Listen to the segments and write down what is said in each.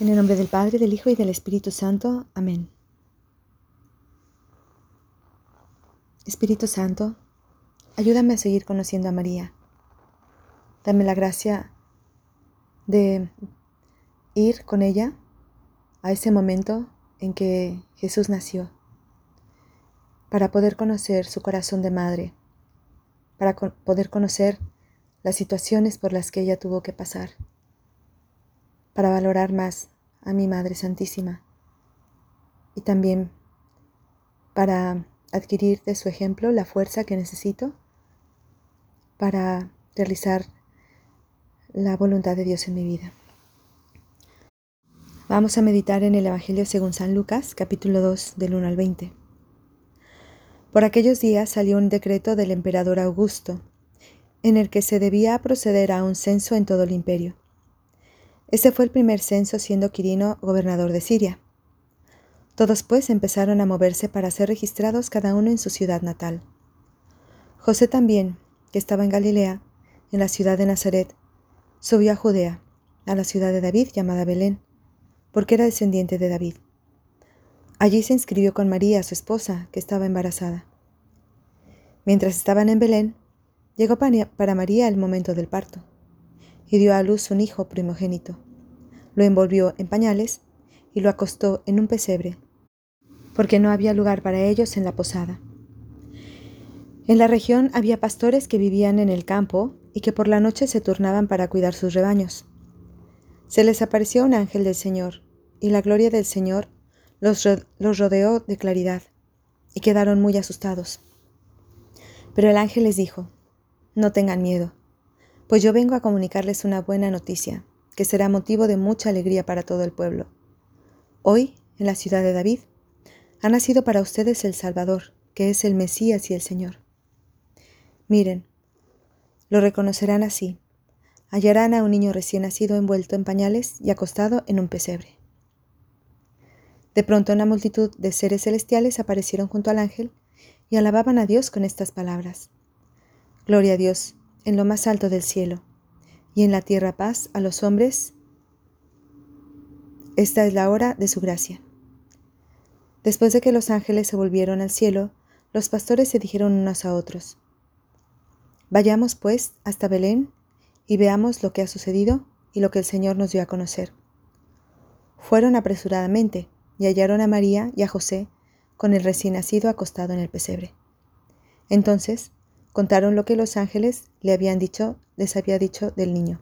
En el nombre del Padre, del Hijo y del Espíritu Santo. Amén. Espíritu Santo, ayúdame a seguir conociendo a María. Dame la gracia de ir con ella a ese momento en que Jesús nació, para poder conocer su corazón de madre, para poder conocer las situaciones por las que ella tuvo que pasar para valorar más a mi Madre Santísima y también para adquirir de su ejemplo la fuerza que necesito para realizar la voluntad de Dios en mi vida. Vamos a meditar en el Evangelio según San Lucas, capítulo 2, del 1 al 20. Por aquellos días salió un decreto del emperador Augusto, en el que se debía proceder a un censo en todo el imperio. Ese fue el primer censo siendo Quirino gobernador de Siria. Todos pues empezaron a moverse para ser registrados cada uno en su ciudad natal. José también, que estaba en Galilea, en la ciudad de Nazaret, subió a Judea, a la ciudad de David llamada Belén, porque era descendiente de David. Allí se inscribió con María, su esposa, que estaba embarazada. Mientras estaban en Belén, llegó para María el momento del parto y dio a luz un hijo primogénito. Lo envolvió en pañales y lo acostó en un pesebre, porque no había lugar para ellos en la posada. En la región había pastores que vivían en el campo y que por la noche se turnaban para cuidar sus rebaños. Se les apareció un ángel del Señor, y la gloria del Señor los, los rodeó de claridad, y quedaron muy asustados. Pero el ángel les dijo, No tengan miedo pues yo vengo a comunicarles una buena noticia, que será motivo de mucha alegría para todo el pueblo. Hoy, en la ciudad de David, ha nacido para ustedes el Salvador, que es el Mesías y el Señor. Miren, lo reconocerán así. Hallarán a un niño recién nacido envuelto en pañales y acostado en un pesebre. De pronto una multitud de seres celestiales aparecieron junto al ángel y alababan a Dios con estas palabras. Gloria a Dios en lo más alto del cielo, y en la tierra paz a los hombres. Esta es la hora de su gracia. Después de que los ángeles se volvieron al cielo, los pastores se dijeron unos a otros, Vayamos pues hasta Belén y veamos lo que ha sucedido y lo que el Señor nos dio a conocer. Fueron apresuradamente y hallaron a María y a José con el recién nacido acostado en el pesebre. Entonces Contaron lo que los ángeles le habían dicho, les había dicho del niño.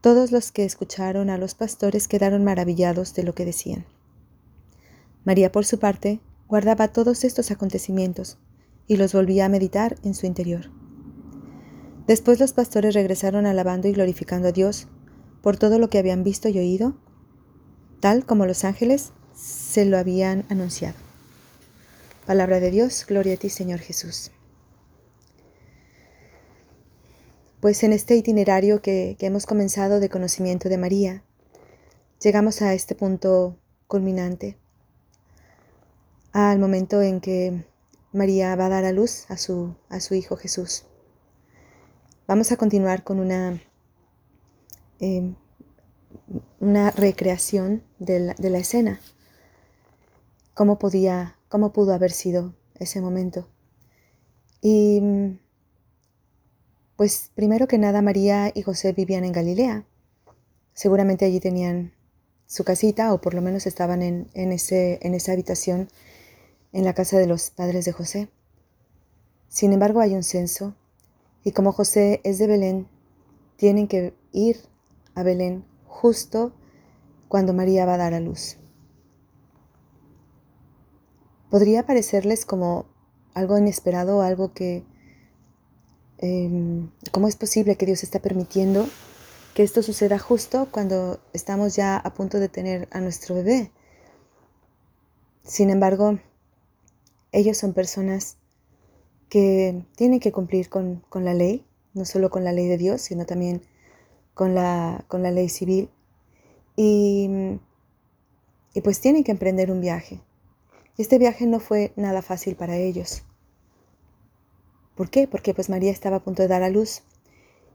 Todos los que escucharon a los pastores quedaron maravillados de lo que decían. María, por su parte, guardaba todos estos acontecimientos y los volvía a meditar en su interior. Después los pastores regresaron alabando y glorificando a Dios por todo lo que habían visto y oído, tal como los ángeles se lo habían anunciado. Palabra de Dios, gloria a ti Señor Jesús. Pues en este itinerario que, hemos comenzado de conocimiento de María, llegamos a este punto culminante, al momento en que María va a dar a luz a su, a su Hijo Jesús. Vamos a continuar con una, em, una recreación de la, de la, escena. ¿Cómo, podía, ¿Cómo pudo haber sido ese momento? Y pues primero que nada María y José vivían en Galilea. Seguramente allí tenían su casita o por lo menos estaban en, ese, en esa habitación en la casa de los padres de José. Sin embargo hay un censo y como José es de Belén, tienen que ir a Belén justo cuando María va a dar a luz. Podría parecerles como algo inesperado, algo que Em, ¿Cómo es posible que Dios está permitiendo que esto suceda justo cuando estamos ya a punto de tener a nuestro bebé? Sin embargo, ellos son personas que tienen que cumplir con, la ley, no solo con la ley de Dios, sino también con la, con la ley civil. Y, y pues tienen que emprender un viaje. Y este viaje no fue nada fácil para ellos. ¿Por qué? Porque pues María estaba a punto de dar a luz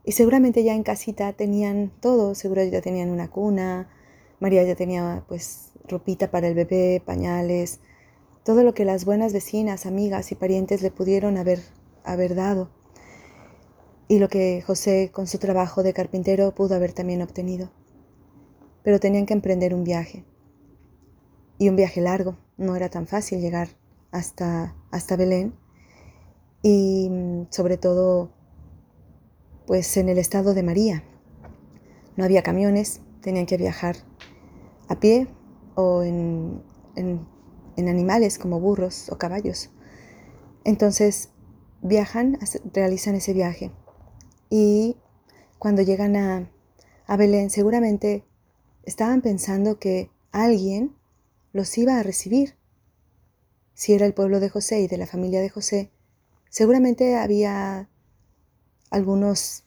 y seguramente ya en casita tenían todo, seguro ya tenían una cuna, María ya tenía pues ropita para el bebé, pañales, todo lo que las buenas vecinas, amigas y parientes le pudieron haber, haber dado y lo que José con su trabajo de carpintero pudo haber también obtenido. Pero tenían que emprender un viaje y un viaje largo, no era tan fácil llegar hasta, hasta Belén y mm, sobre todo pues en el estado de María. No había camiones, tenían que viajar a pie o en, animales como burros o caballos. Entonces viajan, realizan ese viaje y cuando llegan a, a Belén seguramente estaban pensando que alguien los iba a recibir. Si era el pueblo de José y de la familia de José, seguramente había algunos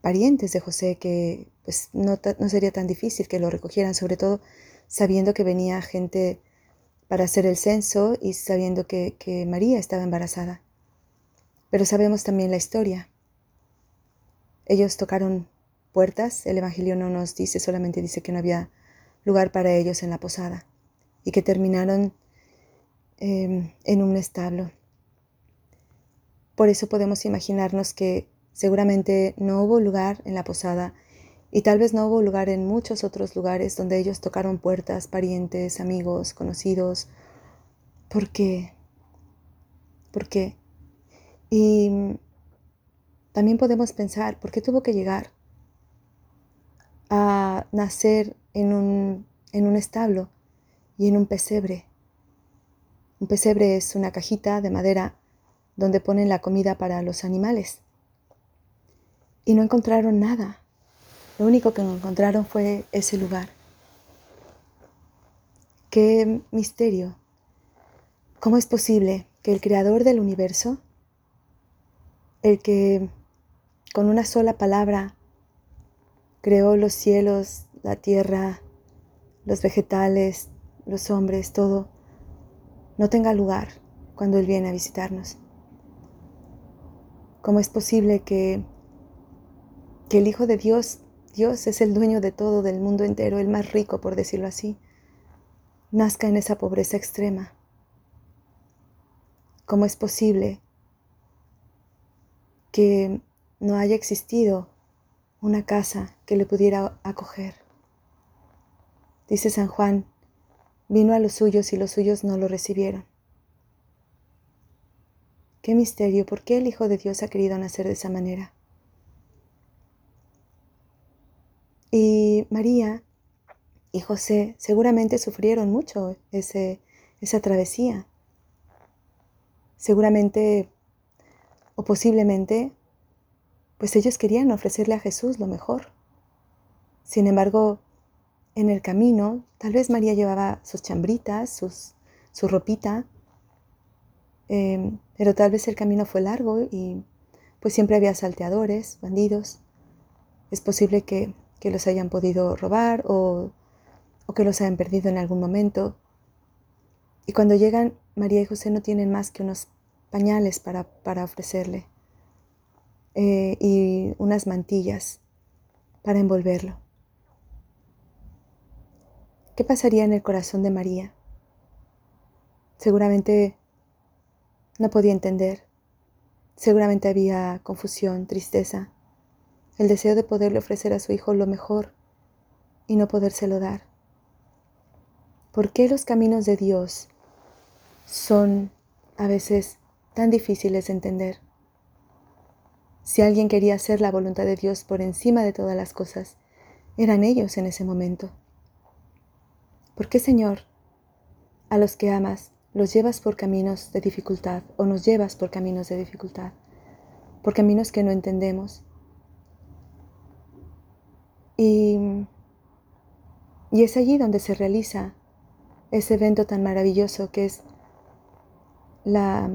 parientes de José que pues no, sería tan difícil que lo recogieran, sobre todo sabiendo que venía gente para hacer el censo y sabiendo que, María estaba embarazada. Pero sabemos también la historia. Ellos tocaron puertas, el Evangelio no nos dice, solamente dice que no había lugar para ellos en la posada y que terminaron em, en un establo. Por eso podemos imaginarnos que seguramente no hubo lugar en la posada y tal vez no hubo lugar en muchos otros lugares donde ellos tocaron puertas, parientes, amigos, conocidos. ¿Por qué? ¿Por qué? Y también podemos pensar, ¿por qué tuvo que llegar a nacer en un, en un establo y en un pesebre? Un pesebre es una cajita de madera donde ponen la comida para los animales. Y no encontraron nada lo único que encontraron fue ese lugar. Qué misterio. ¿Cómo es posible que el creador del universo, el que con una sola palabra creó los cielos, la tierra, los vegetales, los hombres, todo, no tenga lugar cuando Él viene a visitarnos? ¿Cómo es posible que, que el Hijo de Dios Dios es el dueño de todo, del mundo entero, el más rico, por decirlo así, nazca en esa pobreza extrema. ¿Cómo es posible que no haya existido una casa que le pudiera acoger? Dice San Juan, vino a los suyos y los suyos no lo recibieron. Qué misterio, ¿por qué el Hijo de Dios ha querido nacer de esa manera? Y María y José seguramente sufrieron mucho esa travesía. Seguramente o posiblemente, pues ellos querían ofrecerle a Jesús lo mejor. Sin embargo, en el camino, tal vez María llevaba sus chambritas, sus, su ropita, em, pero tal vez el camino fue largo y pues siempre había salteadores, bandidos. Es posible que que los hayan podido robar o, que los hayan perdido en algún momento. Y cuando llegan, María y José no tienen más que unos pañales para, ofrecerle eh, y unas mantillas para envolverlo. ¿Qué pasaría en el corazón de María? Seguramente no podía entender. Seguramente había confusión, tristeza el deseo de poderle ofrecer a su hijo lo mejor y no podérselo dar. ¿Por qué los caminos de Dios son a veces tan difíciles de entender? Si alguien quería hacer la voluntad de Dios por encima de todas las cosas, eran ellos en ese momento. ¿Por qué, Señor, a los que amas los llevas por caminos de dificultad o nos llevas por caminos de dificultad, por caminos que no entendemos, y, es allí donde se realiza ese evento tan maravilloso que es la,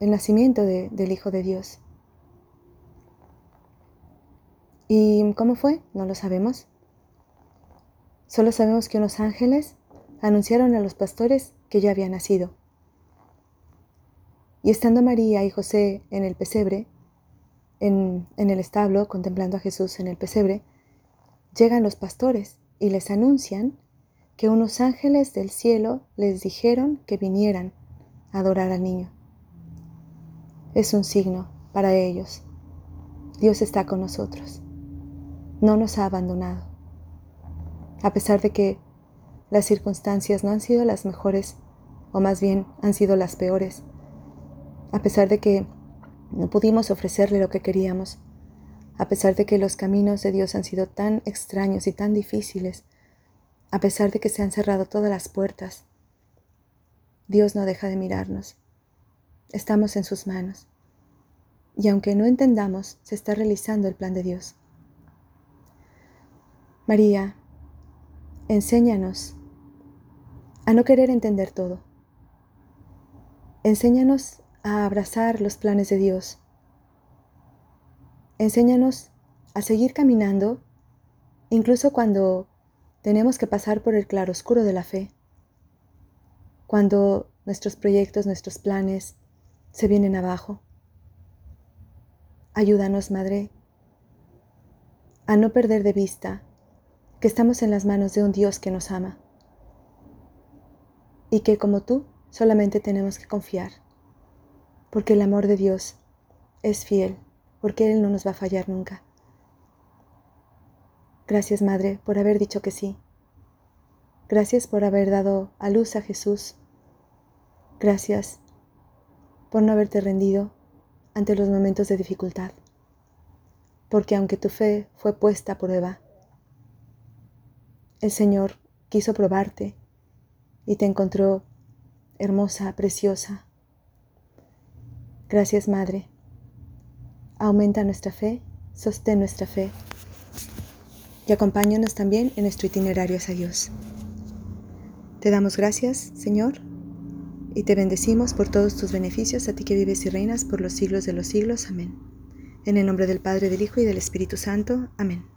el nacimiento del Hijo de Dios. ¿Y cómo fue? No lo sabemos. Solo sabemos que unos ángeles anunciaron a los pastores que ya había nacido. Y estando María y José en el pesebre, en, el establo, contemplando a Jesús en el pesebre, llegan los pastores y les anuncian que unos ángeles del cielo les dijeron que vinieran a adorar al niño. Es un signo para ellos. Dios está con nosotros. No nos ha abandonado. A pesar de que las circunstancias no han sido las mejores, o más bien han sido las peores, a pesar de que no pudimos ofrecerle lo que queríamos, a pesar de que los caminos de Dios han sido tan extraños y tan difíciles, a pesar de que se han cerrado todas las puertas, Dios no deja de mirarnos. Estamos en sus manos. Y aunque no entendamos, se está realizando el plan de Dios. María, enséñanos a no querer entender todo. Enséñanos a abrazar los planes de Dios. Enséñanos a seguir caminando incluso cuando tenemos que pasar por el claroscuro de la fe. Cuando nuestros proyectos, nuestros planes se vienen abajo. Ayúdanos, Madre, a no perder de vista que estamos en las manos de un Dios que nos ama y que como tú solamente tenemos que confiar, porque el amor de Dios es fiel, porque Él no nos va a fallar nunca. Gracias, Madre, por haber dicho que sí. Gracias por haber dado a luz a Jesús. Gracias por no haberte rendido ante los momentos de dificultad. Porque aunque tu fe fue puesta a prueba, el Señor quiso probarte y te encontró hermosa, preciosa. Gracias, Madre. Aumenta nuestra fe, sostén nuestra fe y acompáñanos también en nuestro itinerario hacia Dios. Te damos gracias, Señor, y te bendecimos por todos tus beneficios, a ti que vives y reinas por los siglos de los siglos. Amén. En el nombre del Padre, del Hijo y del Espíritu Santo. Amén.